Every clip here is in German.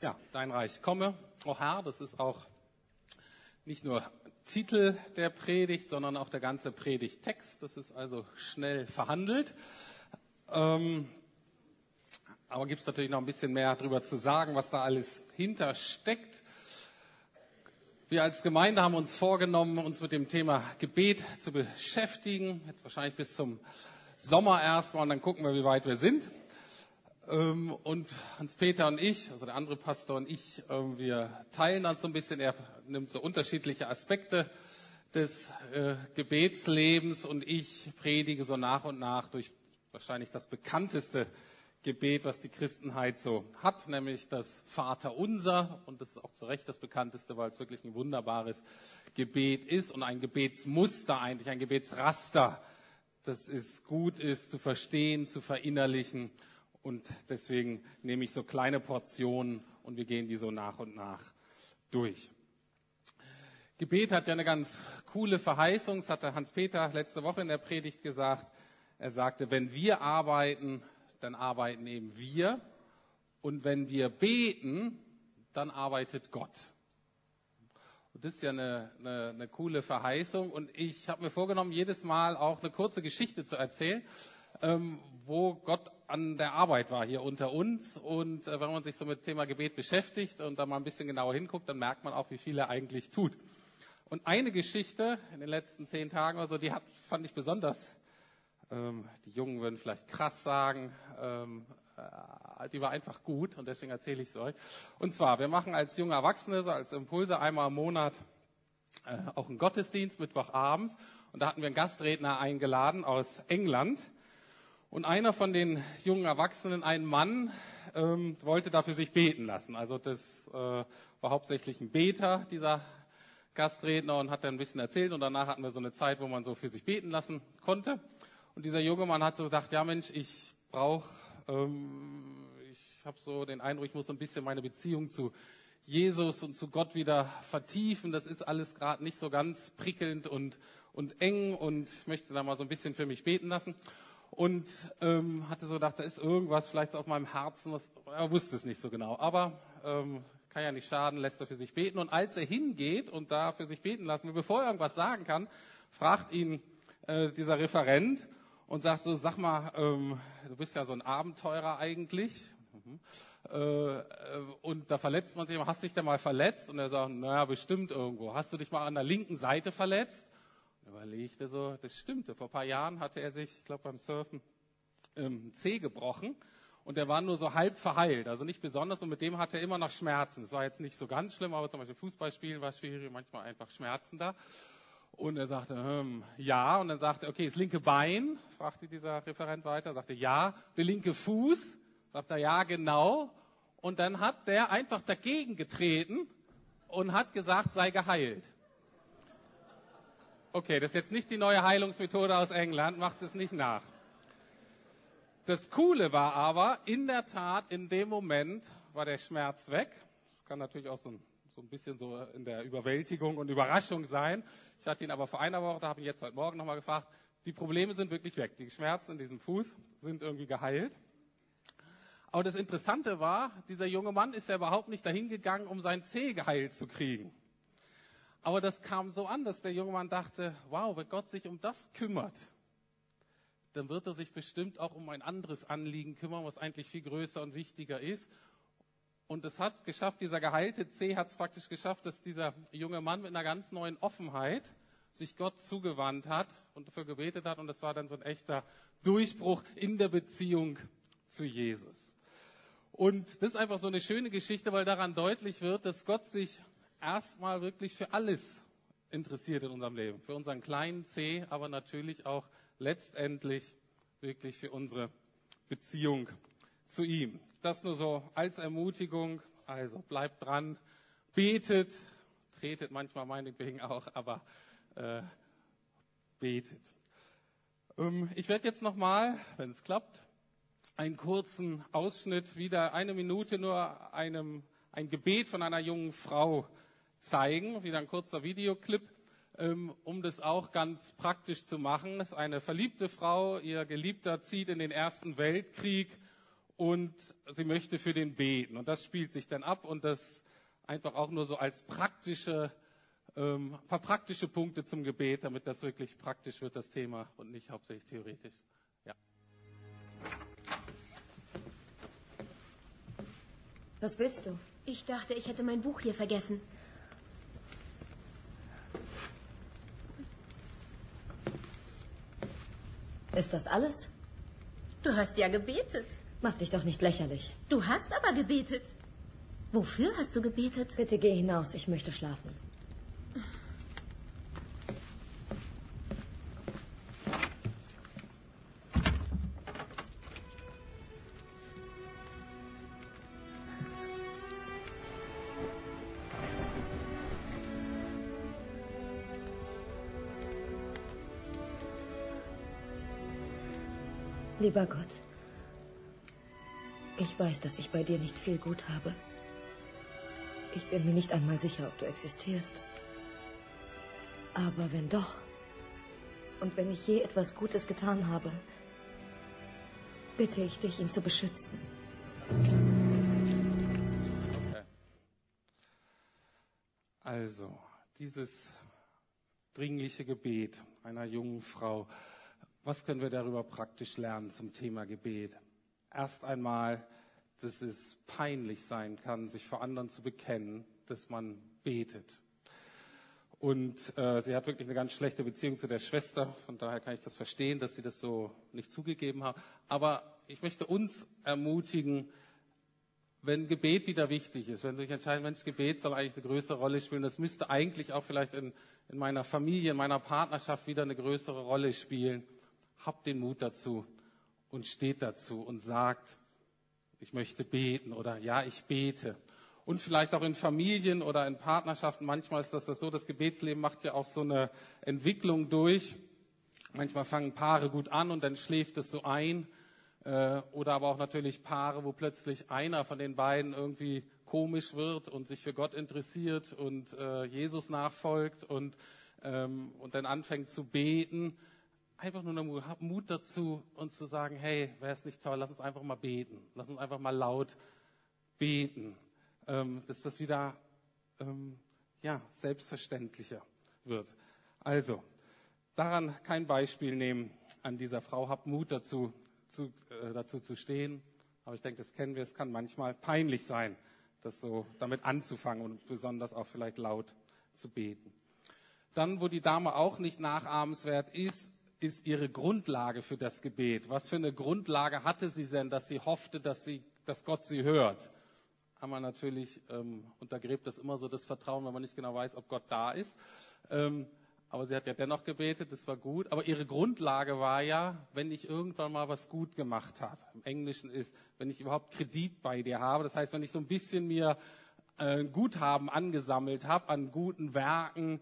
Ja, dein Reich komme, o oh Herr, das ist auch nicht nur Titel der Predigt, sondern auch der ganze Predigttext. Das ist also schnell verhandelt. Ähm, aber gibt es natürlich noch ein bisschen mehr darüber zu sagen, was da alles hintersteckt. Wir als Gemeinde haben uns vorgenommen, uns mit dem Thema Gebet zu beschäftigen. Jetzt wahrscheinlich bis zum Sommer erstmal und dann gucken wir, wie weit wir sind. Ähm, und Hans-Peter und ich, also der andere Pastor und ich, ähm, wir teilen dann so ein bisschen, er nimmt so unterschiedliche Aspekte des äh, Gebetslebens und ich predige so nach und nach durch wahrscheinlich das bekannteste Gebet, was die Christenheit so hat, nämlich das Vaterunser. Und das ist auch zu Recht das bekannteste, weil es wirklich ein wunderbares Gebet ist und ein Gebetsmuster eigentlich, ein Gebetsraster, das es gut ist zu verstehen, zu verinnerlichen und deswegen nehme ich so kleine Portionen und wir gehen die so nach und nach durch. Gebet hat ja eine ganz coole Verheißung. Das hatte Hans-Peter letzte Woche in der Predigt gesagt. Er sagte, wenn wir arbeiten, dann arbeiten eben wir. Und wenn wir beten, dann arbeitet Gott. Und das ist ja eine, eine, eine coole Verheißung. Und ich habe mir vorgenommen, jedes Mal auch eine kurze Geschichte zu erzählen, ähm, wo Gott an der Arbeit war hier unter uns. Und äh, wenn man sich so mit dem Thema Gebet beschäftigt und da mal ein bisschen genauer hinguckt, dann merkt man auch, wie viel er eigentlich tut. Und eine Geschichte in den letzten zehn Tagen oder so, die hat, fand ich besonders, ähm, die Jungen würden vielleicht krass sagen, ähm, äh, die war einfach gut und deswegen erzähle ich es euch. Und zwar, wir machen als junge Erwachsene, so als Impulse einmal im Monat äh, auch einen Gottesdienst, Mittwochabends. Und da hatten wir einen Gastredner eingeladen aus England. Und einer von den jungen Erwachsenen, ein Mann, ähm, wollte dafür sich beten lassen. Also das äh, war hauptsächlich ein Beter, dieser Gastredner, und hat dann ein bisschen erzählt. Und danach hatten wir so eine Zeit, wo man so für sich beten lassen konnte. Und dieser junge Mann hat so gedacht, ja Mensch, ich brauche, ähm, ich habe so den Eindruck, ich muss so ein bisschen meine Beziehung zu Jesus und zu Gott wieder vertiefen. Das ist alles gerade nicht so ganz prickelnd und, und eng und ich möchte da mal so ein bisschen für mich beten lassen und ähm, hatte so gedacht, da ist irgendwas vielleicht auf meinem Herzen, was, er wusste es nicht so genau, aber ähm, kann ja nicht schaden, lässt er für sich beten. Und als er hingeht und da für sich beten lassen will, bevor er irgendwas sagen kann, fragt ihn äh, dieser Referent und sagt so, sag mal, ähm, du bist ja so ein Abenteurer eigentlich. Mhm. Äh, und da verletzt man sich, hast du dich denn mal verletzt? Und er sagt, naja, bestimmt irgendwo. Hast du dich mal an der linken Seite verletzt? Überlegte so, das stimmte. Vor ein paar Jahren hatte er sich, ich glaube beim Surfen, ähm, Zeh gebrochen und der war nur so halb verheilt, also nicht besonders und mit dem hatte er immer noch Schmerzen. Es war jetzt nicht so ganz schlimm, aber zum Beispiel Fußballspielen war schwierig, manchmal einfach Schmerzen da. Und er sagte, hm, ja. Und dann sagte er, okay, das linke Bein, fragte dieser Referent weiter, sagte, ja. Der linke Fuß, sagte er, ja, genau. Und dann hat der einfach dagegen getreten und hat gesagt, sei geheilt. Okay, das ist jetzt nicht die neue Heilungsmethode aus England, macht es nicht nach. Das Coole war aber, in der Tat, in dem Moment war der Schmerz weg. Das kann natürlich auch so ein, so ein bisschen so in der Überwältigung und Überraschung sein. Ich hatte ihn aber vor einer Woche, da habe ich ihn jetzt heute Morgen nochmal gefragt, die Probleme sind wirklich weg. Die Schmerzen in diesem Fuß sind irgendwie geheilt. Aber das Interessante war, dieser junge Mann ist ja überhaupt nicht dahin gegangen, um sein Zeh geheilt zu kriegen. Aber das kam so an, dass der junge Mann dachte, wow, wenn Gott sich um das kümmert, dann wird er sich bestimmt auch um ein anderes Anliegen kümmern, was eigentlich viel größer und wichtiger ist. Und es hat geschafft, dieser geheilte C hat es praktisch geschafft, dass dieser junge Mann mit einer ganz neuen Offenheit sich Gott zugewandt hat und dafür gebetet hat. Und das war dann so ein echter Durchbruch in der Beziehung zu Jesus. Und das ist einfach so eine schöne Geschichte, weil daran deutlich wird, dass Gott sich erstmal wirklich für alles interessiert in unserem Leben. Für unseren kleinen C, aber natürlich auch letztendlich wirklich für unsere Beziehung zu ihm. Das nur so als Ermutigung. Also bleibt dran, betet, tretet manchmal meinetwegen auch, aber äh, betet. Ähm, ich werde jetzt nochmal, wenn es klappt, einen kurzen Ausschnitt, wieder eine Minute nur einem, ein Gebet von einer jungen Frau zeigen, wieder ein kurzer Videoclip, ähm, um das auch ganz praktisch zu machen. Das ist eine verliebte Frau, ihr Geliebter zieht in den Ersten Weltkrieg und sie möchte für den beten. Und das spielt sich dann ab und das einfach auch nur so als praktische, ähm, ein paar praktische Punkte zum Gebet, damit das wirklich praktisch wird, das Thema und nicht hauptsächlich theoretisch. Ja. Was willst du? Ich dachte, ich hätte mein Buch hier vergessen. Ist das alles? Du hast ja gebetet. Mach dich doch nicht lächerlich. Du hast aber gebetet. Wofür hast du gebetet? Bitte geh hinaus, ich möchte schlafen. Lieber Gott, ich weiß, dass ich bei dir nicht viel Gut habe. Ich bin mir nicht einmal sicher, ob du existierst. Aber wenn doch, und wenn ich je etwas Gutes getan habe, bitte ich dich, ihn zu beschützen. Also, dieses dringliche Gebet einer jungen Frau was können wir darüber praktisch lernen zum Thema Gebet? Erst einmal, dass es peinlich sein kann, sich vor anderen zu bekennen, dass man betet. Und äh, sie hat wirklich eine ganz schlechte Beziehung zu der Schwester. Von daher kann ich das verstehen, dass sie das so nicht zugegeben hat. Aber ich möchte uns ermutigen, wenn Gebet wieder wichtig ist, wenn du dich entscheidest, Mensch, Gebet soll eigentlich eine größere Rolle spielen, das müsste eigentlich auch vielleicht in, in meiner Familie, in meiner Partnerschaft wieder eine größere Rolle spielen habt den Mut dazu und steht dazu und sagt, ich möchte beten oder ja, ich bete. Und vielleicht auch in Familien oder in Partnerschaften. Manchmal ist das, das so, das Gebetsleben macht ja auch so eine Entwicklung durch. Manchmal fangen Paare gut an und dann schläft es so ein. Äh, oder aber auch natürlich Paare, wo plötzlich einer von den beiden irgendwie komisch wird und sich für Gott interessiert und äh, Jesus nachfolgt und, ähm, und dann anfängt zu beten einfach nur noch Mut dazu, uns zu sagen, hey, wäre es nicht toll, lass uns einfach mal beten. Lass uns einfach mal laut beten. Ähm, dass das wieder ähm, ja, selbstverständlicher wird. Also, daran kein Beispiel nehmen an dieser Frau. Habt Mut dazu, zu, äh, dazu zu stehen. Aber ich denke, das kennen wir. Es kann manchmal peinlich sein, das so damit anzufangen und besonders auch vielleicht laut zu beten. Dann, wo die Dame auch nicht nachahmenswert ist, ist ihre Grundlage für das Gebet? Was für eine Grundlage hatte sie denn, dass sie hoffte, dass, sie, dass Gott sie hört? Aber natürlich ähm, untergräbt das immer so das Vertrauen, wenn man nicht genau weiß, ob Gott da ist. Ähm, aber sie hat ja dennoch gebetet, das war gut. Aber ihre Grundlage war ja, wenn ich irgendwann mal was gut gemacht habe. Im Englischen ist, wenn ich überhaupt Kredit bei dir habe. Das heißt, wenn ich so ein bisschen mir äh, Guthaben angesammelt habe an guten Werken,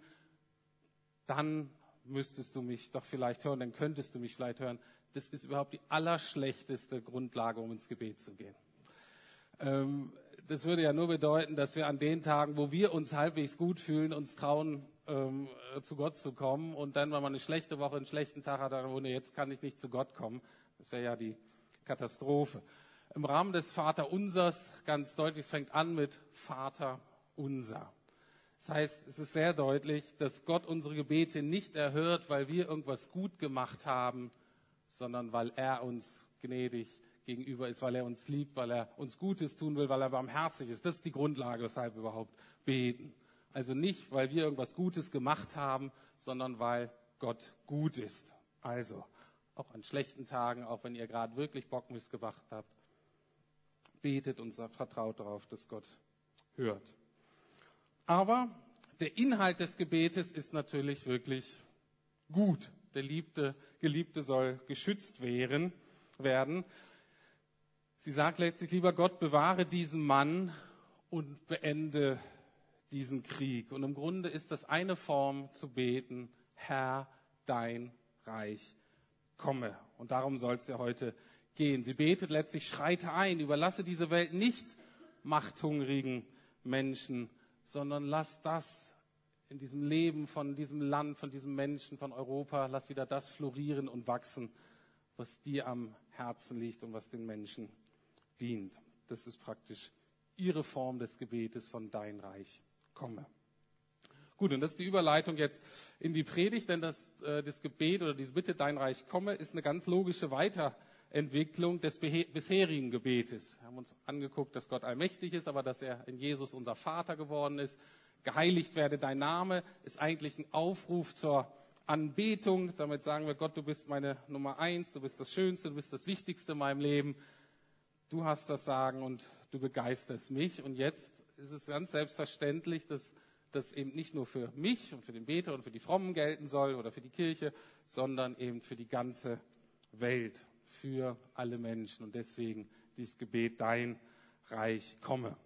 dann müsstest du mich doch vielleicht hören, dann könntest du mich vielleicht hören. Das ist überhaupt die allerschlechteste Grundlage, um ins Gebet zu gehen. Ähm, das würde ja nur bedeuten, dass wir an den Tagen, wo wir uns halbwegs gut fühlen, uns trauen, ähm, zu Gott zu kommen und dann, wenn man eine schlechte Woche, einen schlechten Tag hat, dann, oh jetzt kann ich nicht zu Gott kommen. Das wäre ja die Katastrophe. Im Rahmen des Vaterunsers ganz deutlich, es fängt an mit Vater unser. Das heißt, es ist sehr deutlich, dass Gott unsere Gebete nicht erhört, weil wir irgendwas gut gemacht haben, sondern weil er uns gnädig gegenüber ist, weil er uns liebt, weil er uns Gutes tun will, weil er barmherzig ist. Das ist die Grundlage, weshalb wir überhaupt beten. Also nicht, weil wir irgendwas Gutes gemacht haben, sondern weil Gott gut ist. Also, auch an schlechten Tagen, auch wenn ihr gerade wirklich Bockmist gemacht habt, betet und vertraut darauf, dass Gott hört. Aber der Inhalt des Gebetes ist natürlich wirklich gut. Der Liebte, Geliebte soll geschützt werden, werden. Sie sagt letztlich, lieber Gott, bewahre diesen Mann und beende diesen Krieg. Und im Grunde ist das eine Form zu beten, Herr, dein Reich komme. Und darum soll es ja heute gehen. Sie betet letztlich, schreite ein, überlasse diese Welt nicht machthungrigen Menschen, sondern lass das in diesem Leben von diesem Land, von diesem Menschen, von Europa, lass wieder das florieren und wachsen, was dir am Herzen liegt und was den Menschen dient. Das ist praktisch ihre Form des Gebetes von Dein Reich komme. Gut, und das ist die Überleitung jetzt in die Predigt, denn das, äh, das Gebet oder diese Bitte, Dein Reich komme, ist eine ganz logische Weiterentwicklung des bisherigen Gebetes. Wir haben uns angeguckt, dass Gott allmächtig ist, aber dass er in Jesus unser Vater geworden ist. Geheiligt werde dein Name ist eigentlich ein Aufruf zur Anbetung. Damit sagen wir, Gott, du bist meine Nummer eins, du bist das Schönste, du bist das Wichtigste in meinem Leben. Du hast das Sagen und du begeisterst mich. Und jetzt ist es ganz selbstverständlich, dass das eben nicht nur für mich und für den Beter und für die Frommen gelten soll oder für die Kirche, sondern eben für die ganze Welt, für alle Menschen. Und deswegen dieses Gebet, dein Reich komme.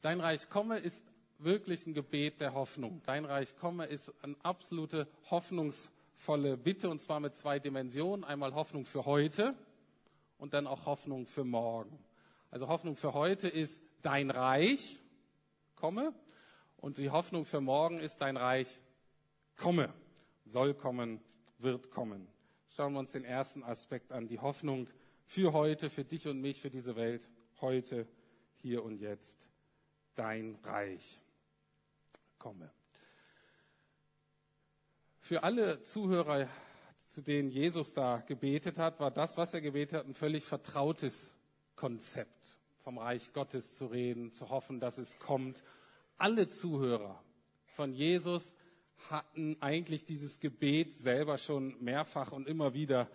Dein Reich komme ist wirklich ein Gebet der Hoffnung. Dein Reich komme ist eine absolute hoffnungsvolle Bitte und zwar mit zwei Dimensionen. Einmal Hoffnung für heute und dann auch Hoffnung für morgen. Also Hoffnung für heute ist dein Reich komme und die Hoffnung für morgen ist dein Reich komme, soll kommen, wird kommen. Schauen wir uns den ersten Aspekt an, die Hoffnung für heute, für dich und mich, für diese Welt, heute, hier und jetzt. Dein Reich komme. Für alle Zuhörer, zu denen Jesus da gebetet hat, war das, was er gebetet hat, ein völlig vertrautes Konzept, vom Reich Gottes zu reden, zu hoffen, dass es kommt. Alle Zuhörer von Jesus hatten eigentlich dieses Gebet selber schon mehrfach und immer wieder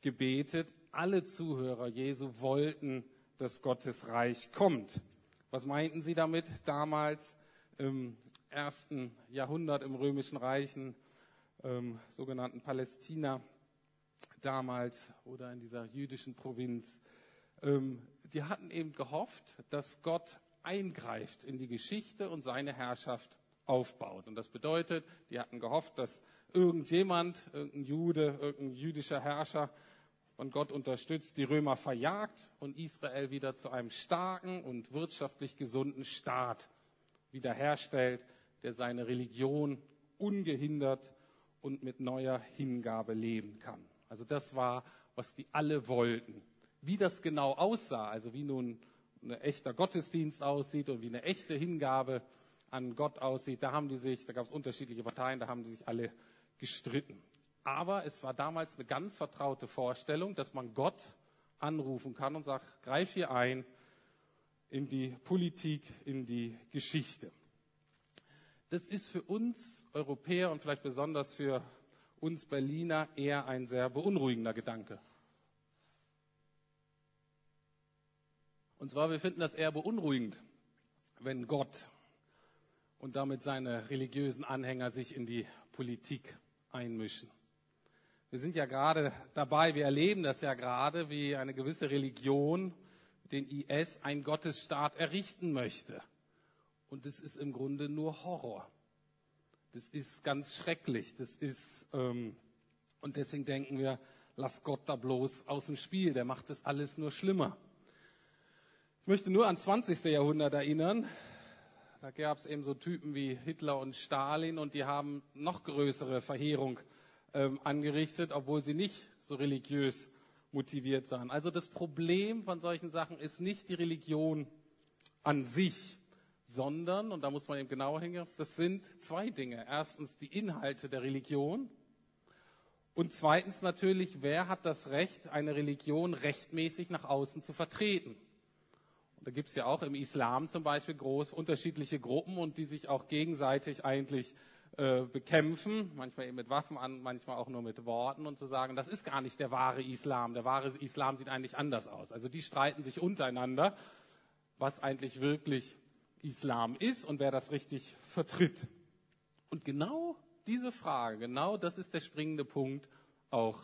gebetet. Alle Zuhörer Jesu wollten, dass Gottes Reich kommt. Was meinten sie damit damals? Im ersten Jahrhundert im Römischen Reich, ähm, sogenannten Palästina damals oder in dieser jüdischen Provinz. Ähm, die hatten eben gehofft, dass Gott eingreift in die Geschichte und seine Herrschaft aufbaut. Und das bedeutet, die hatten gehofft, dass irgendjemand, irgendein Jude, irgendein jüdischer Herrscher von Gott unterstützt, die Römer verjagt und Israel wieder zu einem starken und wirtschaftlich gesunden Staat wiederherstellt, der seine Religion ungehindert und mit neuer Hingabe leben kann. Also das war, was die alle wollten. Wie das genau aussah, also wie nun ein echter Gottesdienst aussieht und wie eine echte Hingabe an Gott aussieht, da haben die sich, da gab es unterschiedliche Parteien, da haben die sich alle gestritten. Aber es war damals eine ganz vertraute Vorstellung, dass man Gott anrufen kann und sagt, greif hier ein in die Politik, in die Geschichte das ist für uns Europäer und vielleicht besonders für uns Berliner eher ein sehr beunruhigender Gedanke. Und zwar, wir finden das eher beunruhigend, wenn Gott und damit seine religiösen Anhänger sich in die Politik einmischen. Wir sind ja gerade dabei, wir erleben das ja gerade, wie eine gewisse Religion den IS einen Gottesstaat errichten möchte. Und das ist im Grunde nur Horror. Das ist ganz schrecklich. Das ist, ähm, und deswegen denken wir, lass Gott da bloß aus dem Spiel. Der macht das alles nur schlimmer. Ich möchte nur ans 20. Jahrhundert erinnern. Da gab es eben so Typen wie Hitler und Stalin und die haben noch größere Verheerung ähm, angerichtet, obwohl sie nicht so religiös motiviert waren. Also das Problem von solchen Sachen ist nicht die Religion an sich, sondern, und da muss man eben genauer hingehen, das sind zwei Dinge. Erstens die Inhalte der Religion und zweitens natürlich, wer hat das Recht, eine Religion rechtmäßig nach außen zu vertreten. Da gibt es ja auch im Islam zum Beispiel groß unterschiedliche Gruppen und die sich auch gegenseitig eigentlich äh, bekämpfen, manchmal eben mit Waffen an, manchmal auch nur mit Worten und zu sagen, das ist gar nicht der wahre Islam. Der wahre Islam sieht eigentlich anders aus. Also die streiten sich untereinander, was eigentlich wirklich Islam ist und wer das richtig vertritt. Und genau diese Frage, genau das ist der springende Punkt auch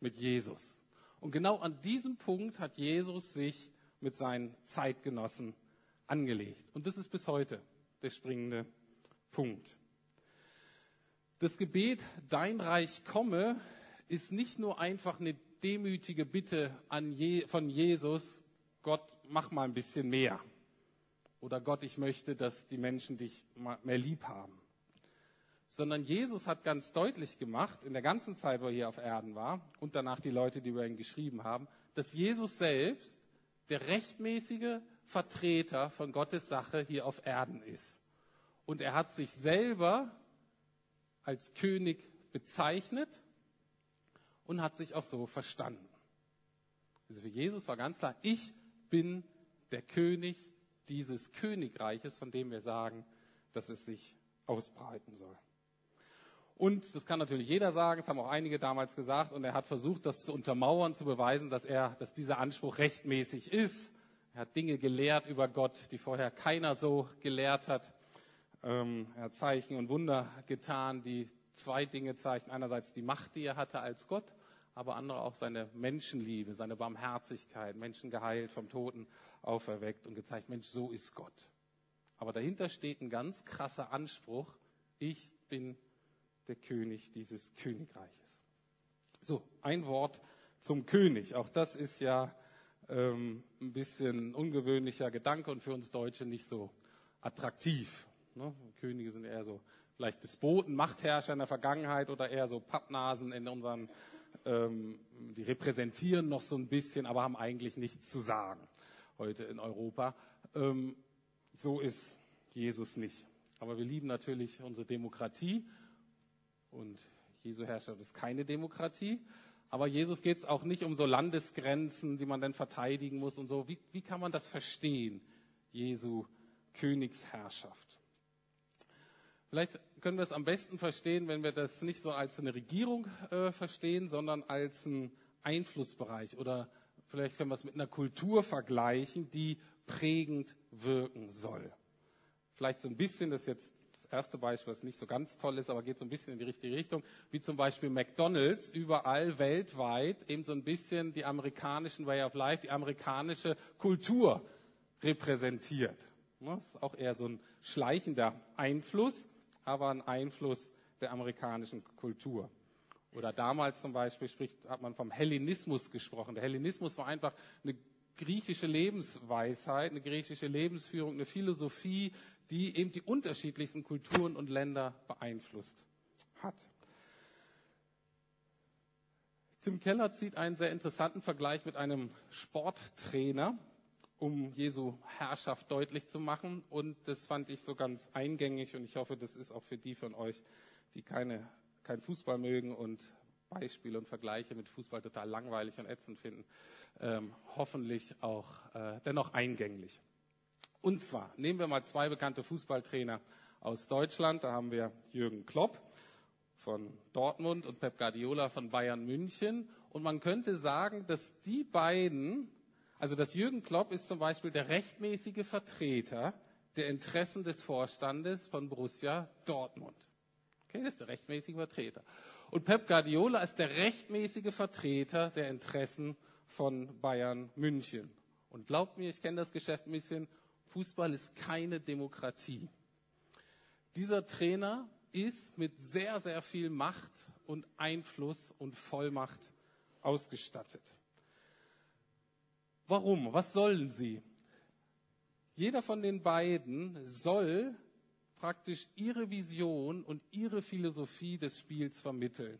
mit Jesus. Und genau an diesem Punkt hat Jesus sich mit seinen Zeitgenossen angelegt. Und das ist bis heute der springende Punkt. Das Gebet, dein Reich komme, ist nicht nur einfach eine demütige Bitte Je von Jesus, Gott, mach mal ein bisschen mehr oder Gott, ich möchte, dass die Menschen dich mehr lieb haben. Sondern Jesus hat ganz deutlich gemacht, in der ganzen Zeit, wo er hier auf Erden war, und danach die Leute, die über ihn geschrieben haben, dass Jesus selbst der rechtmäßige Vertreter von Gottes Sache hier auf Erden ist. Und er hat sich selber als König bezeichnet und hat sich auch so verstanden. Also für Jesus war ganz klar, ich bin der König dieses Königreiches, von dem wir sagen, dass es sich ausbreiten soll. Und das kann natürlich jeder sagen, das haben auch einige damals gesagt, und er hat versucht, das zu untermauern, zu beweisen, dass er, dass dieser Anspruch rechtmäßig ist. Er hat Dinge gelehrt über Gott, die vorher keiner so gelehrt hat. Ähm, er hat Zeichen und Wunder getan, die zwei Dinge zeichnen. Einerseits die Macht, die er hatte als Gott, aber andere auch seine Menschenliebe, seine Barmherzigkeit, Menschen geheilt, vom Toten auferweckt und gezeigt, Mensch, so ist Gott. Aber dahinter steht ein ganz krasser Anspruch, ich bin der König dieses Königreiches. So, ein Wort zum König. Auch das ist ja ähm, ein bisschen ungewöhnlicher Gedanke und für uns Deutsche nicht so attraktiv. Ne? Könige sind eher so vielleicht Despoten, Machtherrscher in der Vergangenheit oder eher so Pappnasen in unseren, ähm, die repräsentieren noch so ein bisschen, aber haben eigentlich nichts zu sagen heute in Europa. Ähm, so ist Jesus nicht. Aber wir lieben natürlich unsere Demokratie und Jesu Herrschaft ist keine Demokratie. Aber Jesus geht es auch nicht um so Landesgrenzen, die man dann verteidigen muss und so. Wie, wie kann man das verstehen, Jesu Königsherrschaft? Vielleicht können wir es am besten verstehen, wenn wir das nicht so als eine Regierung äh, verstehen, sondern als einen Einflussbereich. Oder vielleicht können wir es mit einer Kultur vergleichen, die prägend wirken soll. Vielleicht so ein bisschen, das ist jetzt erste Beispiel, das nicht so ganz toll ist, aber geht so ein bisschen in die richtige Richtung, wie zum Beispiel McDonald's überall weltweit eben so ein bisschen die amerikanischen Way of Life, die amerikanische Kultur repräsentiert. Das ist auch eher so ein schleichender Einfluss, aber ein Einfluss der amerikanischen Kultur. Oder damals zum Beispiel spricht, hat man vom Hellenismus gesprochen. Der Hellenismus war einfach eine griechische Lebensweisheit, eine griechische Lebensführung, eine Philosophie, die eben die unterschiedlichsten Kulturen und Länder beeinflusst hat. Tim Keller zieht einen sehr interessanten Vergleich mit einem Sporttrainer, um Jesu Herrschaft deutlich zu machen. Und das fand ich so ganz eingängig und ich hoffe, das ist auch für die von euch, die keine, kein Fußball mögen und Beispiele und Vergleiche mit Fußball total langweilig und ätzend finden, ähm, hoffentlich auch äh, dennoch eingänglich. Und zwar nehmen wir mal zwei bekannte Fußballtrainer aus Deutschland. Da haben wir Jürgen Klopp von Dortmund und Pep Guardiola von Bayern München. Und man könnte sagen, dass die beiden, also dass Jürgen Klopp ist zum Beispiel der rechtmäßige Vertreter der Interessen des Vorstandes von Borussia Dortmund. Okay, das ist der rechtmäßige Vertreter. Und Pep Guardiola ist der rechtmäßige Vertreter der Interessen von Bayern München. Und glaubt mir, ich kenne das Geschäft ein bisschen Fußball ist keine Demokratie. Dieser Trainer ist mit sehr, sehr viel Macht und Einfluss und Vollmacht ausgestattet. Warum? Was sollen sie? Jeder von den beiden soll praktisch ihre Vision und ihre Philosophie des Spiels vermitteln.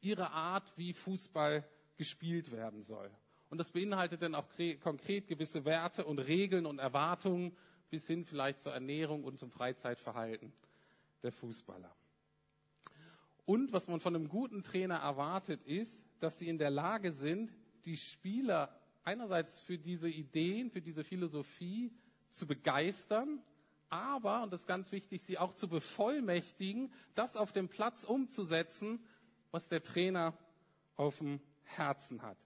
Ihre Art, wie Fußball gespielt werden soll. Und das beinhaltet dann auch konkret gewisse Werte und Regeln und Erwartungen bis hin vielleicht zur Ernährung und zum Freizeitverhalten der Fußballer. Und was man von einem guten Trainer erwartet, ist, dass sie in der Lage sind, die Spieler einerseits für diese Ideen, für diese Philosophie zu begeistern, aber, und das ist ganz wichtig, sie auch zu bevollmächtigen, das auf dem Platz umzusetzen, was der Trainer auf dem Herzen hat.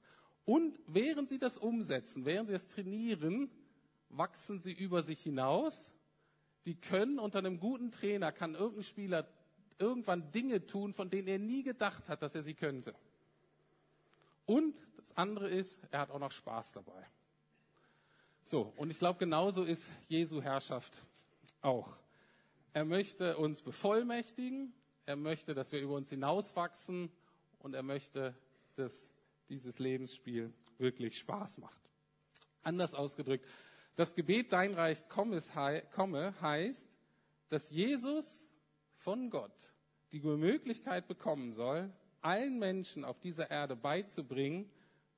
Und während sie das umsetzen, während sie das trainieren, wachsen sie über sich hinaus. Die können unter einem guten Trainer, kann irgendein Spieler irgendwann Dinge tun, von denen er nie gedacht hat, dass er sie könnte. Und das andere ist, er hat auch noch Spaß dabei. So, und ich glaube, genauso ist Jesu Herrschaft auch. Er möchte uns bevollmächtigen, er möchte, dass wir über uns hinauswachsen und er möchte, dass dieses Lebensspiel wirklich Spaß macht. Anders ausgedrückt, das Gebet Dein Reich komme heißt, dass Jesus von Gott die Möglichkeit bekommen soll, allen Menschen auf dieser Erde beizubringen,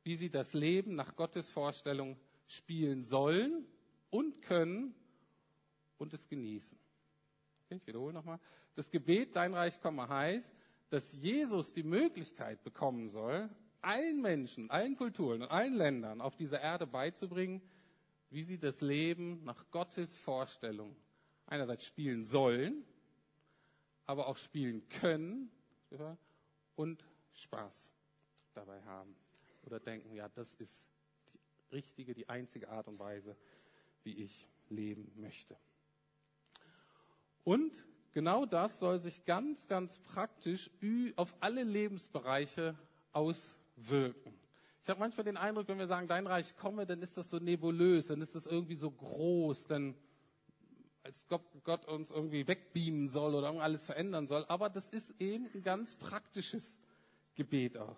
wie sie das Leben nach Gottes Vorstellung spielen sollen und können und es genießen. Okay, ich wiederhole nochmal. Das Gebet, dein Reich komme, heißt, dass Jesus die Möglichkeit bekommen soll, allen Menschen, allen Kulturen und allen Ländern auf dieser Erde beizubringen, wie sie das Leben nach Gottes Vorstellung einerseits spielen sollen, aber auch spielen können und Spaß dabei haben oder denken, ja, das ist die richtige, die einzige Art und Weise, wie ich leben möchte. Und genau das soll sich ganz, ganz praktisch auf alle Lebensbereiche auswirken. Ich habe manchmal den Eindruck, wenn wir sagen, dein Reich komme, dann ist das so nebulös, dann ist das irgendwie so groß, dann als Gott, Gott uns irgendwie wegbeamen soll oder alles verändern soll. Aber das ist eben ein ganz praktisches Gebet auch.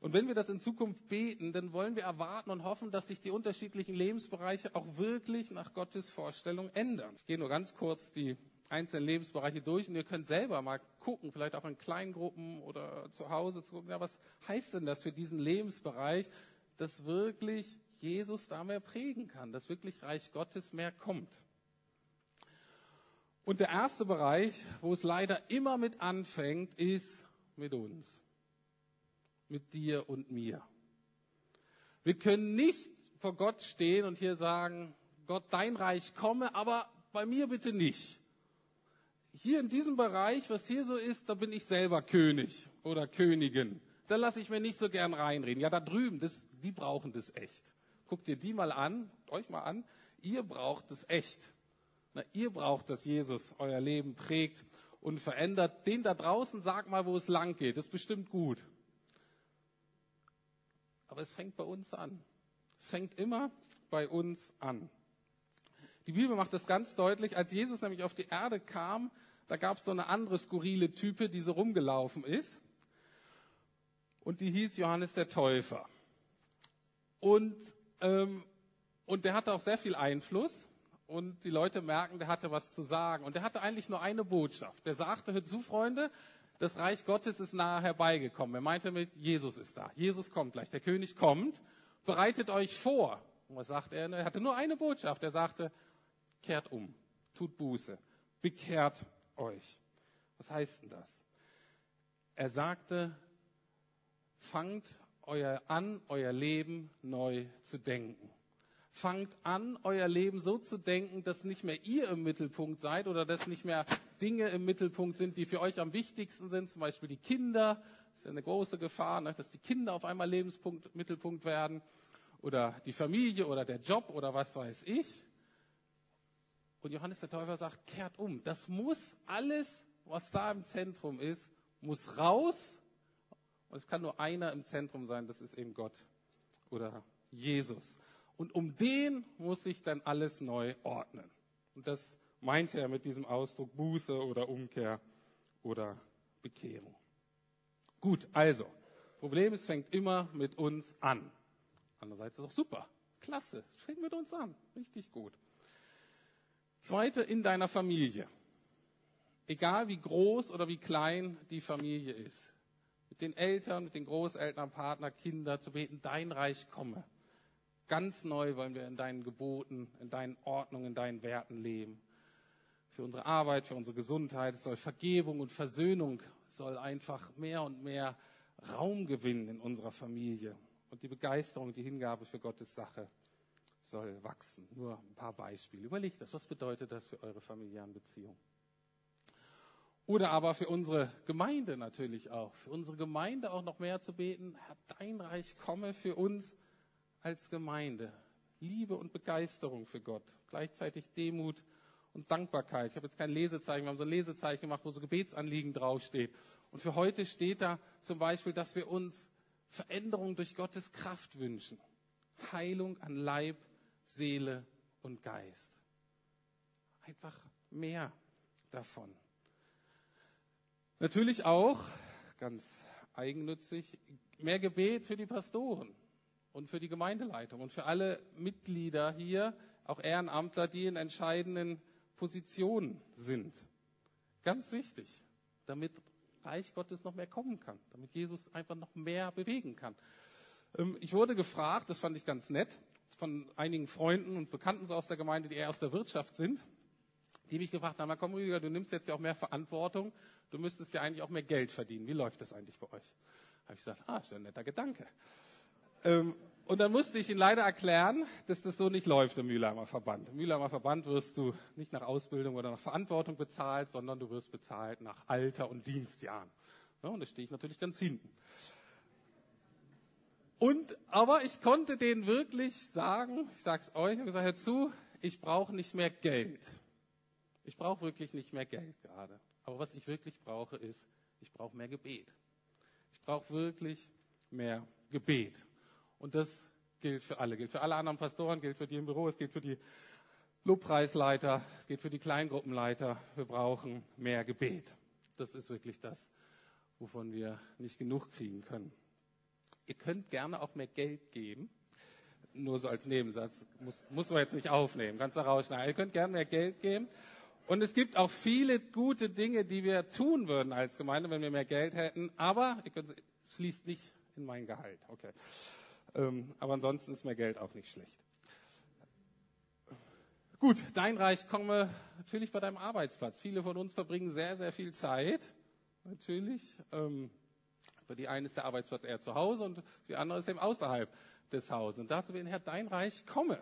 Und wenn wir das in Zukunft beten, dann wollen wir erwarten und hoffen, dass sich die unterschiedlichen Lebensbereiche auch wirklich nach Gottes Vorstellung ändern. Ich gehe nur ganz kurz die einzelnen Lebensbereiche durch und ihr könnt selber mal gucken, vielleicht auch in Kleingruppen oder zu Hause zu gucken, ja, was heißt denn das für diesen Lebensbereich, dass wirklich Jesus da mehr prägen kann, dass wirklich Reich Gottes mehr kommt. Und der erste Bereich, wo es leider immer mit anfängt, ist mit uns. Mit dir und mir. Wir können nicht vor Gott stehen und hier sagen, Gott, dein Reich komme, aber bei mir bitte nicht. Hier in diesem Bereich, was hier so ist, da bin ich selber König oder Königin. Da lasse ich mir nicht so gern reinreden. Ja, da drüben, das, die brauchen das echt. Guckt dir die mal an, euch mal an. Ihr braucht es echt. Na, ihr braucht, dass Jesus euer Leben prägt und verändert. Den da draußen sagt mal, wo es lang geht. Das ist bestimmt gut. Aber es fängt bei uns an. Es fängt immer bei uns an. Die Bibel macht das ganz deutlich. Als Jesus nämlich auf die Erde kam, da gab es so eine andere skurrile Type, die so rumgelaufen ist. Und die hieß Johannes der Täufer. Und, ähm, und der hatte auch sehr viel Einfluss und die Leute merken, der hatte was zu sagen. Und der hatte eigentlich nur eine Botschaft. Der sagte, hört zu, Freunde, das Reich Gottes ist nahe herbeigekommen. Er meinte mit, Jesus ist da. Jesus kommt gleich. Der König kommt. Bereitet euch vor. Und was sagt er? Er hatte nur eine Botschaft. Er sagte, kehrt um. Tut Buße. Bekehrt euch. Was heißt denn das? Er sagte, fangt euer an, euer Leben neu zu denken. Fangt an, euer Leben so zu denken, dass nicht mehr ihr im Mittelpunkt seid oder dass nicht mehr Dinge im Mittelpunkt sind, die für euch am wichtigsten sind, zum Beispiel die Kinder. Das ist ja eine große Gefahr, ne, dass die Kinder auf einmal Lebenspunkt, Mittelpunkt werden oder die Familie oder der Job oder was weiß ich. Und Johannes der Täufer sagt, kehrt um. Das muss alles, was da im Zentrum ist, muss raus. Und es kann nur einer im Zentrum sein, das ist eben Gott oder Jesus. Und um den muss sich dann alles neu ordnen. Und das meinte er mit diesem Ausdruck Buße oder Umkehr oder Bekehrung. Gut, also, Problem ist, fängt immer mit uns an. Andererseits ist es auch super. Klasse, es fängt mit uns an. Richtig gut. Zweite, in deiner Familie. Egal wie groß oder wie klein die Familie ist. Mit den Eltern, mit den Großeltern, Partner, Kinder zu beten, dein Reich komme. Ganz neu wollen wir in deinen Geboten, in deinen Ordnungen, in deinen Werten leben. Für unsere Arbeit, für unsere Gesundheit es soll Vergebung und Versöhnung soll einfach mehr und mehr Raum gewinnen in unserer Familie. Und die Begeisterung, die Hingabe für Gottes Sache soll wachsen. Nur ein paar Beispiele. Überlegt das. Was bedeutet das für eure familiären Beziehungen? Oder aber für unsere Gemeinde natürlich auch. Für unsere Gemeinde auch noch mehr zu beten. Herr, dein Reich komme für uns als Gemeinde. Liebe und Begeisterung für Gott. Gleichzeitig Demut und Dankbarkeit. Ich habe jetzt kein Lesezeichen, wir haben so ein Lesezeichen gemacht, wo so Gebetsanliegen draufsteht. Und für heute steht da zum Beispiel, dass wir uns Veränderung durch Gottes Kraft wünschen. Heilung an Leib, Seele und Geist. Einfach mehr davon. Natürlich auch, ganz eigennützig, mehr Gebet für die Pastoren und für die Gemeindeleitung und für alle Mitglieder hier, auch Ehrenamtler, die in entscheidenden Positionen sind. Ganz wichtig, damit Reich Gottes noch mehr kommen kann, damit Jesus einfach noch mehr bewegen kann. Ähm, ich wurde gefragt, das fand ich ganz nett, von einigen Freunden und Bekannten so aus der Gemeinde, die eher aus der Wirtschaft sind, die mich gefragt haben, komm Rüdiger, du nimmst jetzt ja auch mehr Verantwortung, du müsstest ja eigentlich auch mehr Geld verdienen. Wie läuft das eigentlich bei euch? Habe ich gesagt, ah, ist ja ein netter Gedanke. Ähm, und dann musste ich Ihnen leider erklären, dass das so nicht läuft im Mühlheimer Verband. Im Mühlheimer Verband wirst du nicht nach Ausbildung oder nach Verantwortung bezahlt, sondern du wirst bezahlt nach Alter und Dienstjahren. Ja, und da stehe ich natürlich ganz hinten. Und, aber ich konnte denen wirklich sagen, ich sage es euch, ich habe gesagt, hör zu, ich brauche nicht mehr Geld. Ich brauche wirklich nicht mehr Geld gerade. Aber was ich wirklich brauche, ist, ich brauche mehr Gebet. Ich brauche wirklich mehr Gebet. Und das gilt für alle, gilt für alle anderen Pastoren, gilt für die im Büro, es gilt für die Lobpreisleiter, es gilt für die Kleingruppenleiter. Wir brauchen mehr Gebet. Das ist wirklich das, wovon wir nicht genug kriegen können. Ihr könnt gerne auch mehr Geld geben. Nur so als Nebensatz. Muss, muss man jetzt nicht aufnehmen. Kannst du rausschneiden. Ihr könnt gerne mehr Geld geben. Und es gibt auch viele gute Dinge, die wir tun würden als Gemeinde, wenn wir mehr Geld hätten. Aber es fließt nicht in mein Gehalt. Okay. Ähm, aber ansonsten ist mehr Geld auch nicht schlecht. Gut, dein Reich komme natürlich bei deinem Arbeitsplatz. Viele von uns verbringen sehr, sehr viel Zeit. Natürlich. Ähm, für die einen ist der Arbeitsplatz eher zu Hause und für die andere ist eben außerhalb des Hauses. Und dazu will Herr, dein Reich komme.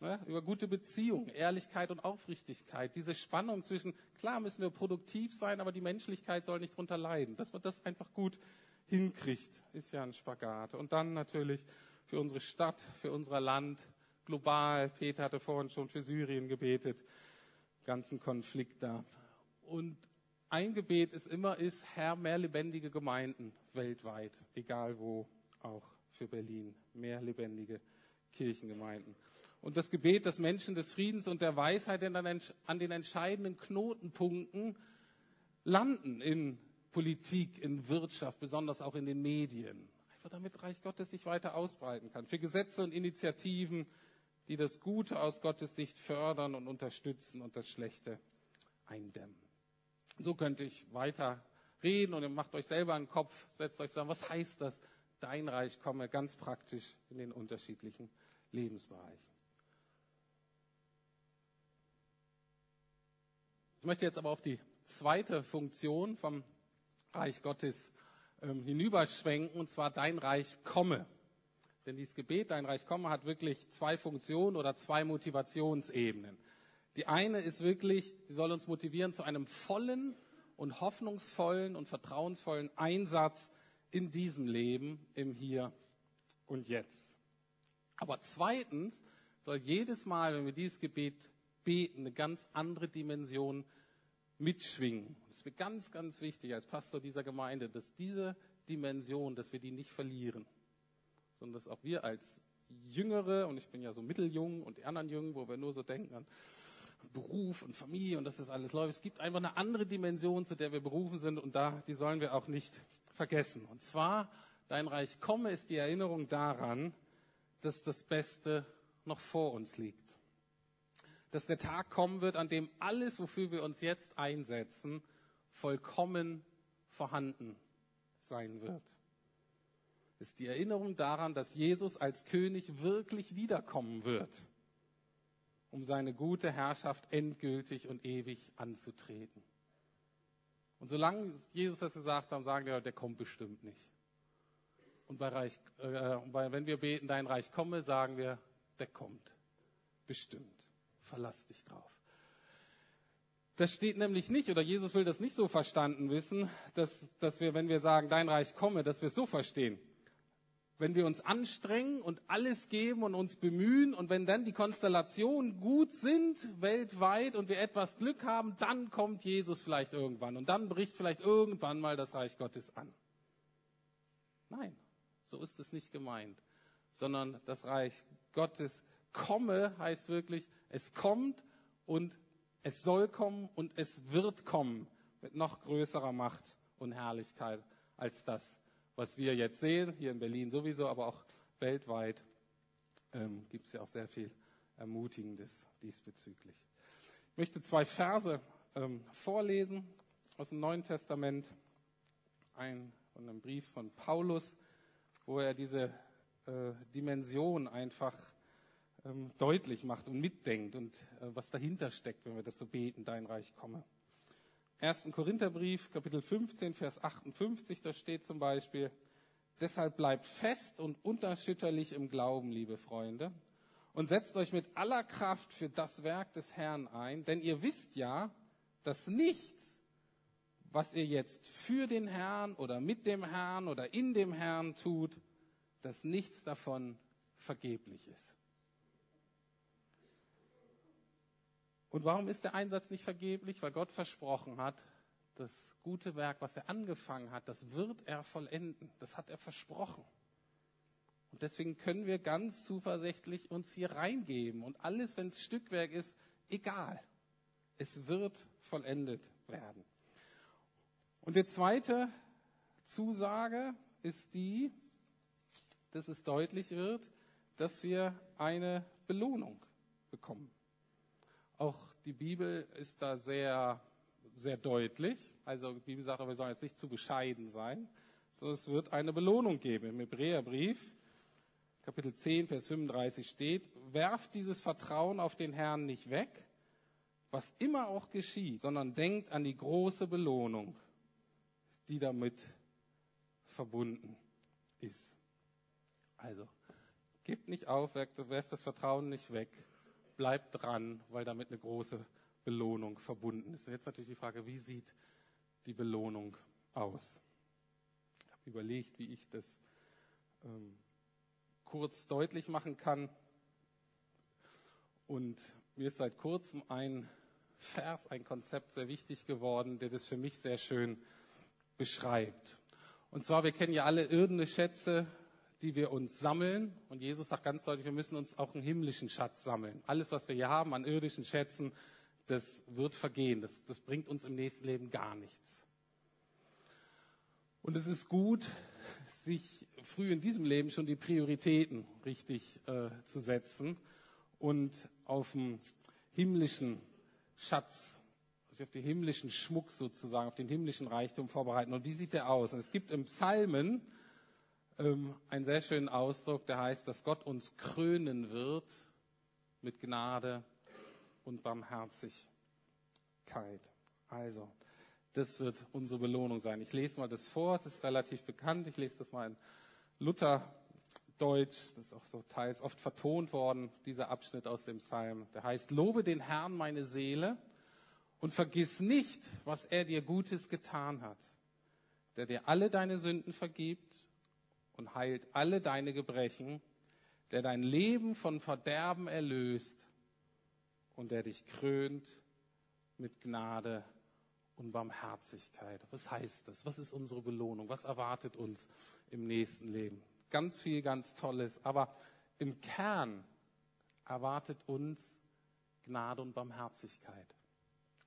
Ne? Über gute Beziehungen, Ehrlichkeit und Aufrichtigkeit. Diese Spannung zwischen, klar müssen wir produktiv sein, aber die Menschlichkeit soll nicht drunter leiden. Dass man das einfach gut hinkriegt, ist ja ein Spagat. Und dann natürlich für unsere Stadt, für unser Land, global. Peter hatte vorhin schon für Syrien gebetet, ganzen Konflikt da. Und ein Gebet ist immer, ist Herr, mehr lebendige Gemeinden weltweit, egal wo, auch für Berlin, mehr lebendige Kirchengemeinden. Und das Gebet des Menschen des Friedens und der Weisheit an den entscheidenden Knotenpunkten landen in Politik, in Wirtschaft, besonders auch in den Medien. Einfach damit Reich Gottes sich weiter ausbreiten kann. Für Gesetze und Initiativen, die das Gute aus Gottes Sicht fördern und unterstützen und das Schlechte eindämmen. So könnte ich weiter reden und ihr macht euch selber einen Kopf, setzt euch zusammen, was heißt das? Dein Reich komme ganz praktisch in den unterschiedlichen Lebensbereichen. Ich möchte jetzt aber auf die zweite Funktion vom Reich Gottes ähm, hinüberschwenken, und zwar dein Reich komme. Denn dieses Gebet, dein Reich komme, hat wirklich zwei Funktionen oder zwei Motivationsebenen. Die eine ist wirklich, sie soll uns motivieren zu einem vollen und hoffnungsvollen und vertrauensvollen Einsatz in diesem Leben, im Hier und Jetzt. Aber zweitens soll jedes Mal, wenn wir dieses Gebet beten, eine ganz andere Dimension mitschwingen. Das ist mir ganz, ganz wichtig als Pastor dieser Gemeinde, dass diese Dimension, dass wir die nicht verlieren, sondern dass auch wir als Jüngere, und ich bin ja so mitteljung und die anderen Jungen, wo wir nur so denken Beruf und Familie und dass das alles läuft. Es gibt einfach eine andere Dimension, zu der wir berufen sind und da, die sollen wir auch nicht vergessen. Und zwar, dein Reich komme ist die Erinnerung daran, dass das Beste noch vor uns liegt dass der Tag kommen wird, an dem alles, wofür wir uns jetzt einsetzen, vollkommen vorhanden sein wird. Ist die Erinnerung daran, dass Jesus als König wirklich wiederkommen wird, um seine gute Herrschaft endgültig und ewig anzutreten. Und solange Jesus das gesagt hat, sagen wir, der kommt bestimmt nicht. Und bei Reich, äh, wenn wir beten, dein Reich komme, sagen wir, der kommt bestimmt. Verlass dich drauf. Das steht nämlich nicht, oder Jesus will das nicht so verstanden wissen, dass, dass wir, wenn wir sagen, dein Reich komme, dass wir es so verstehen. Wenn wir uns anstrengen und alles geben und uns bemühen und wenn dann die Konstellationen gut sind weltweit und wir etwas Glück haben, dann kommt Jesus vielleicht irgendwann und dann bricht vielleicht irgendwann mal das Reich Gottes an. Nein, so ist es nicht gemeint, sondern das Reich Gottes komme heißt wirklich, es kommt und es soll kommen und es wird kommen mit noch größerer Macht und Herrlichkeit als das, was wir jetzt sehen, hier in Berlin sowieso, aber auch weltweit ähm, gibt es ja auch sehr viel Ermutigendes diesbezüglich. Ich möchte zwei Verse ähm, vorlesen aus dem Neuen Testament, ein von einem Brief von Paulus, wo er diese äh, Dimension einfach ähm, deutlich macht und mitdenkt und äh, was dahinter steckt, wenn wir das so beten, dein Reich komme. 1. Korintherbrief, Kapitel 15, Vers 58, da steht zum Beispiel, deshalb bleibt fest und unerschütterlich im Glauben, liebe Freunde, und setzt euch mit aller Kraft für das Werk des Herrn ein, denn ihr wisst ja, dass nichts, was ihr jetzt für den Herrn oder mit dem Herrn oder in dem Herrn tut, dass nichts davon vergeblich ist. Und warum ist der Einsatz nicht vergeblich? Weil Gott versprochen hat, das gute Werk, was er angefangen hat, das wird er vollenden. Das hat er versprochen. Und deswegen können wir ganz zuversichtlich uns hier reingeben. Und alles, wenn es Stückwerk ist, egal. Es wird vollendet werden. Und die zweite Zusage ist die, dass es deutlich wird, dass wir eine Belohnung bekommen. Auch die Bibel ist da sehr, sehr deutlich. Also die Bibel sagt, wir sollen jetzt nicht zu bescheiden sein, sondern es wird eine Belohnung geben. Im Hebräerbrief, Kapitel 10, Vers 35 steht, werft dieses Vertrauen auf den Herrn nicht weg, was immer auch geschieht, sondern denkt an die große Belohnung, die damit verbunden ist. Also, gebt nicht auf, werft das Vertrauen nicht weg bleibt dran, weil damit eine große Belohnung verbunden ist. Und jetzt natürlich die Frage, wie sieht die Belohnung aus? Ich habe überlegt, wie ich das ähm, kurz deutlich machen kann. Und mir ist seit kurzem ein Vers, ein Konzept sehr wichtig geworden, der das für mich sehr schön beschreibt. Und zwar, wir kennen ja alle irdene Schätze, die wir uns sammeln. Und Jesus sagt ganz deutlich, wir müssen uns auch einen himmlischen Schatz sammeln. Alles, was wir hier haben an irdischen Schätzen, das wird vergehen. Das, das bringt uns im nächsten Leben gar nichts. Und es ist gut, sich früh in diesem Leben schon die Prioritäten richtig äh, zu setzen und auf den himmlischen Schatz, also auf den himmlischen Schmuck sozusagen, auf den himmlischen Reichtum vorbereiten. Und wie sieht der aus? Und es gibt im Psalmen ähm, einen sehr schönen Ausdruck, der heißt, dass Gott uns krönen wird mit Gnade und Barmherzigkeit. Also, das wird unsere Belohnung sein. Ich lese mal das vor, das ist relativ bekannt. Ich lese das mal in Lutherdeutsch, das ist auch so teils oft vertont worden, dieser Abschnitt aus dem Psalm. Der heißt, lobe den Herrn meine Seele und vergiss nicht, was er dir Gutes getan hat, der dir alle deine Sünden vergibt und heilt alle deine Gebrechen, der dein Leben von Verderben erlöst und der dich krönt mit Gnade und Barmherzigkeit. Was heißt das? Was ist unsere Belohnung? Was erwartet uns im nächsten Leben? Ganz viel, ganz Tolles. Aber im Kern erwartet uns Gnade und Barmherzigkeit.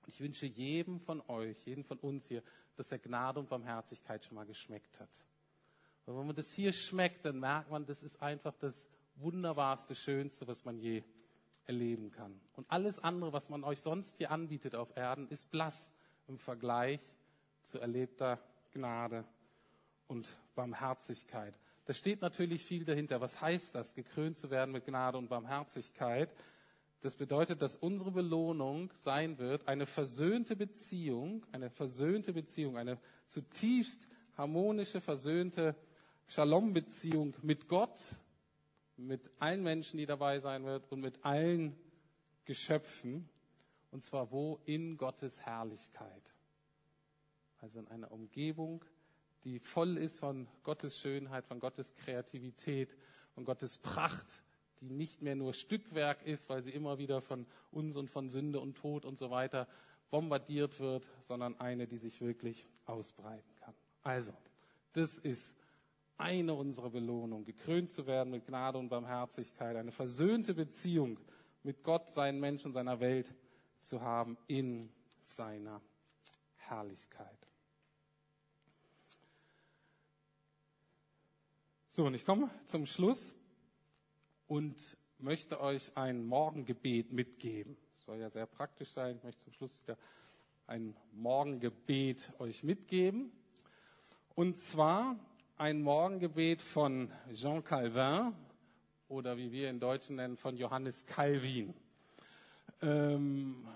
Ich wünsche jedem von euch, jedem von uns hier, dass er Gnade und Barmherzigkeit schon mal geschmeckt hat. Und wenn man das hier schmeckt, dann merkt man, das ist einfach das wunderbarste, schönste, was man je erleben kann. Und alles andere, was man euch sonst hier anbietet auf Erden, ist blass im Vergleich zu erlebter Gnade und Barmherzigkeit. Da steht natürlich viel dahinter. Was heißt das, gekrönt zu werden mit Gnade und Barmherzigkeit? Das bedeutet, dass unsere Belohnung sein wird, eine versöhnte Beziehung, eine versöhnte Beziehung, eine zutiefst harmonische, versöhnte Shalom-Beziehung mit Gott, mit allen Menschen, die dabei sein wird und mit allen Geschöpfen. Und zwar wo? In Gottes Herrlichkeit. Also in einer Umgebung, die voll ist von Gottes Schönheit, von Gottes Kreativität, von Gottes Pracht, die nicht mehr nur Stückwerk ist, weil sie immer wieder von uns und von Sünde und Tod und so weiter bombardiert wird, sondern eine, die sich wirklich ausbreiten kann. Also, das ist eine unserer Belohnungen, gekrönt zu werden mit Gnade und Barmherzigkeit, eine versöhnte Beziehung mit Gott, seinen Menschen, seiner Welt zu haben in seiner Herrlichkeit. So, und ich komme zum Schluss und möchte euch ein Morgengebet mitgeben. Das soll ja sehr praktisch sein. Ich möchte zum Schluss wieder ein Morgengebet euch mitgeben. Und zwar ein Morgengebet von Jean Calvin, oder wie wir in Deutschen nennen, von Johannes Calvin. Ähm,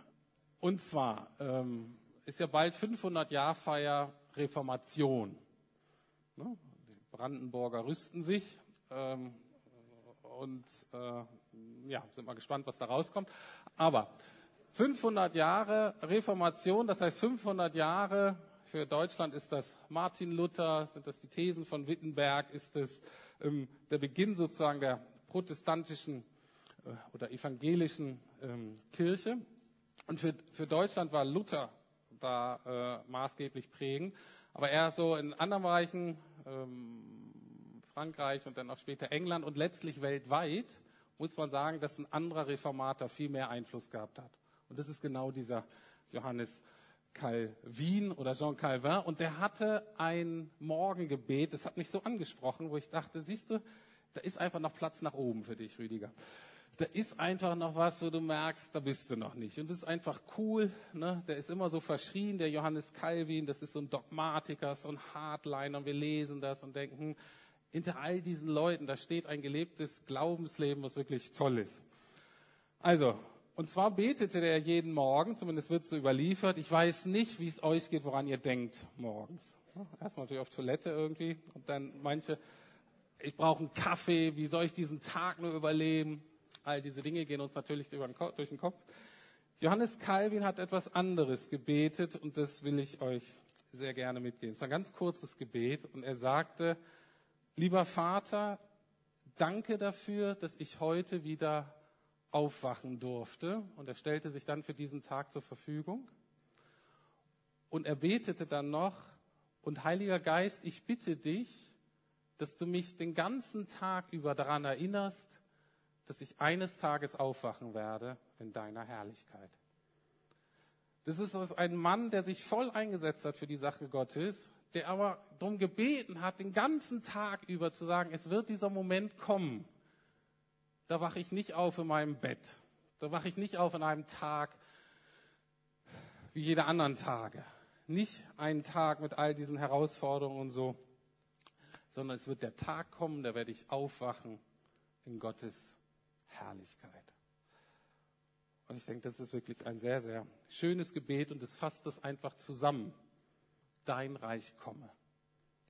und zwar ähm, ist ja bald 500 Jahr Feier Reformation. Ne? Die Brandenburger rüsten sich ähm, und äh, ja, sind mal gespannt, was da rauskommt. Aber 500 Jahre Reformation, das heißt 500 Jahre für Deutschland ist das Martin Luther, sind das die Thesen von Wittenberg, ist es ähm, der Beginn sozusagen der protestantischen äh, oder evangelischen ähm, Kirche. Und für, für Deutschland war Luther da äh, maßgeblich prägend. Aber eher so in anderen Bereichen, ähm, Frankreich und dann auch später England und letztlich weltweit, muss man sagen, dass ein anderer Reformator viel mehr Einfluss gehabt hat. Und das ist genau dieser Johannes Calvin oder Jean Calvin. Und der hatte ein Morgengebet, das hat mich so angesprochen, wo ich dachte, siehst du, da ist einfach noch Platz nach oben für dich, Rüdiger. Da ist einfach noch was, wo du merkst, da bist du noch nicht. Und das ist einfach cool. Ne? Der ist immer so verschrien, der Johannes Calvin. Das ist so ein Dogmatiker, so ein Hardliner. Und wir lesen das und denken, hinter all diesen Leuten, da steht ein gelebtes Glaubensleben, was wirklich toll ist. Also, und zwar betete der jeden Morgen, zumindest wird es so überliefert. Ich weiß nicht, wie es euch geht, woran ihr denkt morgens. Erstmal natürlich auf Toilette irgendwie und dann manche, ich brauche einen Kaffee, wie soll ich diesen Tag nur überleben? All diese Dinge gehen uns natürlich durch den Kopf. Johannes Calvin hat etwas anderes gebetet und das will ich euch sehr gerne mitgeben. Es war ein ganz kurzes Gebet und er sagte, lieber Vater, danke dafür, dass ich heute wieder aufwachen durfte. Und er stellte sich dann für diesen Tag zur Verfügung. Und er betete dann noch, und Heiliger Geist, ich bitte dich, dass du mich den ganzen Tag über daran erinnerst, dass ich eines Tages aufwachen werde in deiner Herrlichkeit. Das ist ein Mann, der sich voll eingesetzt hat für die Sache Gottes, der aber darum gebeten hat, den ganzen Tag über zu sagen, es wird dieser Moment kommen. Da wache ich nicht auf in meinem Bett. Da wache ich nicht auf in einem Tag wie jede anderen Tage. Nicht einen Tag mit all diesen Herausforderungen und so, sondern es wird der Tag kommen, da werde ich aufwachen in Gottes Herrlichkeit. Und ich denke, das ist wirklich ein sehr, sehr schönes Gebet und es fasst das einfach zusammen. Dein Reich komme.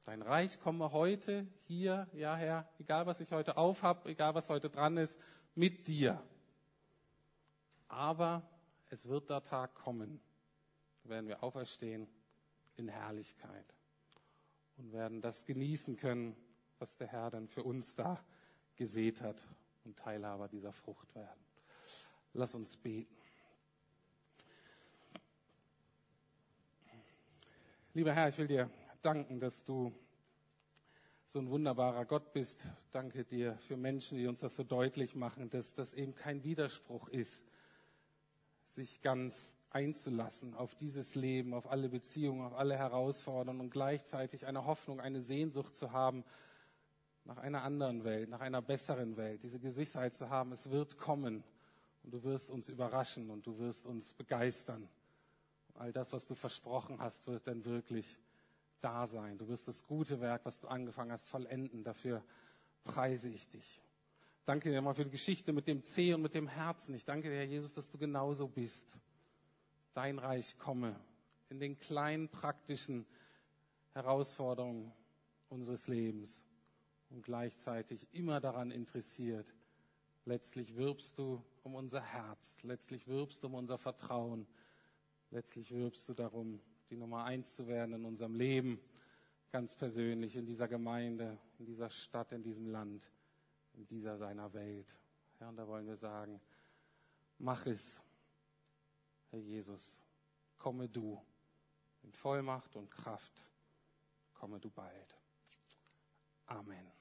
Dein Reich komme heute, hier, ja Herr, egal was ich heute aufhab, egal was heute dran ist, mit dir. Aber es wird der Tag kommen, werden wir auferstehen in Herrlichkeit und werden das genießen können, was der Herr dann für uns da gesät hat und Teilhaber dieser Frucht werden. Lass uns beten. Lieber Herr, ich will dir danken, dass du so ein wunderbarer Gott bist. Danke dir für Menschen, die uns das so deutlich machen, dass das eben kein Widerspruch ist, sich ganz einzulassen auf dieses Leben, auf alle Beziehungen, auf alle Herausforderungen und gleichzeitig eine Hoffnung, eine Sehnsucht zu haben nach einer anderen Welt, nach einer besseren Welt, diese Gewissheit zu haben, es wird kommen und du wirst uns überraschen und du wirst uns begeistern. All das, was du versprochen hast, wird dann wirklich da sein. Du wirst das gute Werk, was du angefangen hast, vollenden. Dafür preise ich dich. Danke dir mal für die Geschichte mit dem C und mit dem Herzen. Ich danke dir, Herr Jesus, dass du genauso bist dein Reich komme, in den kleinen praktischen Herausforderungen unseres Lebens und gleichzeitig immer daran interessiert. Letztlich wirbst du um unser Herz, letztlich wirbst du um unser Vertrauen, letztlich wirbst du darum, die Nummer eins zu werden in unserem Leben, ganz persönlich, in dieser Gemeinde, in dieser Stadt, in diesem Land, in dieser seiner Welt. Ja, und da wollen wir sagen, mach es Herr Jesus, komme du in Vollmacht und Kraft, komme du bald. Amen.